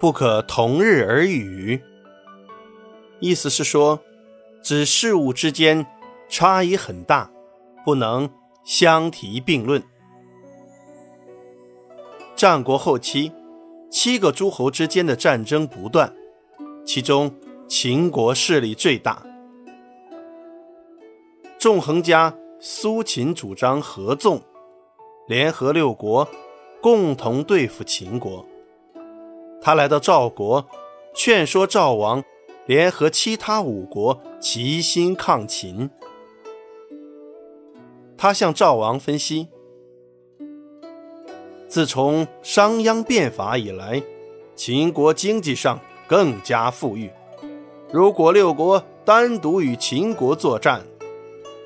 不可同日而语。意思是说，指事物之间差异很大，不能相提并论。战国后期，七个诸侯之间的战争不断，其中秦国势力最大。纵横家苏秦主张合纵，联合六国，共同对付秦国。他来到赵国，劝说赵王联合其他五国齐心抗秦。他向赵王分析：自从商鞅变法以来，秦国经济上更加富裕。如果六国单独与秦国作战，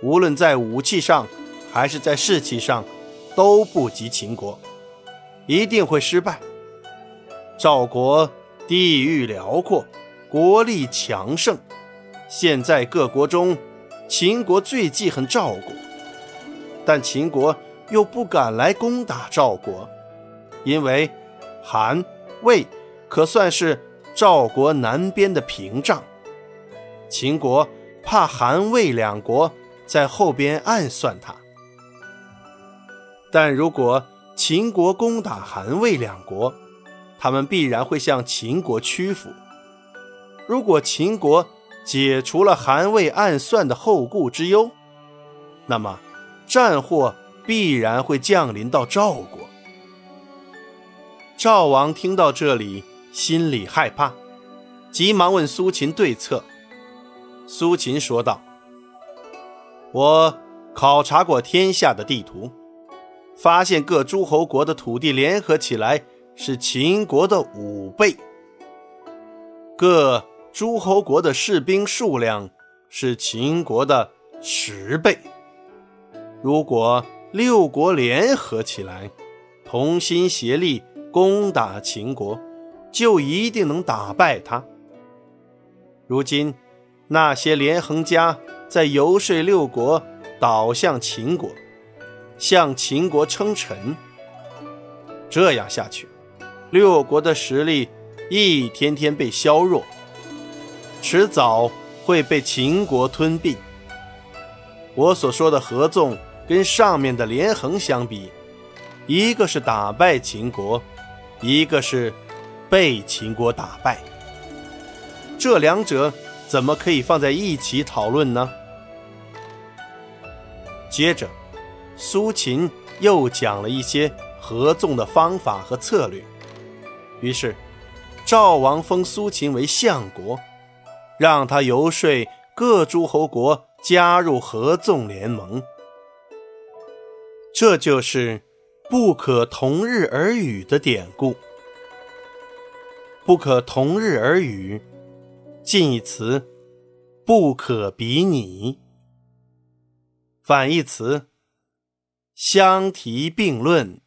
无论在武器上还是在士气上，都不及秦国，一定会失败。赵国地域辽阔，国力强盛，现在各国中，秦国最记恨赵国，但秦国又不敢来攻打赵国，因为韩、魏可算是赵国南边的屏障，秦国怕韩、魏两国。在后边暗算他，但如果秦国攻打韩魏两国，他们必然会向秦国屈服。如果秦国解除了韩魏暗算的后顾之忧，那么战祸必然会降临到赵国。赵王听到这里，心里害怕，急忙问苏秦对策。苏秦说道。我考察过天下的地图，发现各诸侯国的土地联合起来是秦国的五倍，各诸侯国的士兵数量是秦国的十倍。如果六国联合起来，同心协力攻打秦国，就一定能打败他。如今那些连横家。在游说六国倒向秦国，向秦国称臣。这样下去，六国的实力一天天被削弱，迟早会被秦国吞并。我所说的合纵，跟上面的连横相比，一个是打败秦国，一个是被秦国打败。这两者怎么可以放在一起讨论呢？接着，苏秦又讲了一些合纵的方法和策略。于是，赵王封苏秦为相国，让他游说各诸侯国加入合纵联盟。这就是“不可同日而语”的典故。“不可同日而语”，近义词“不可比拟”。反义词：相提并论。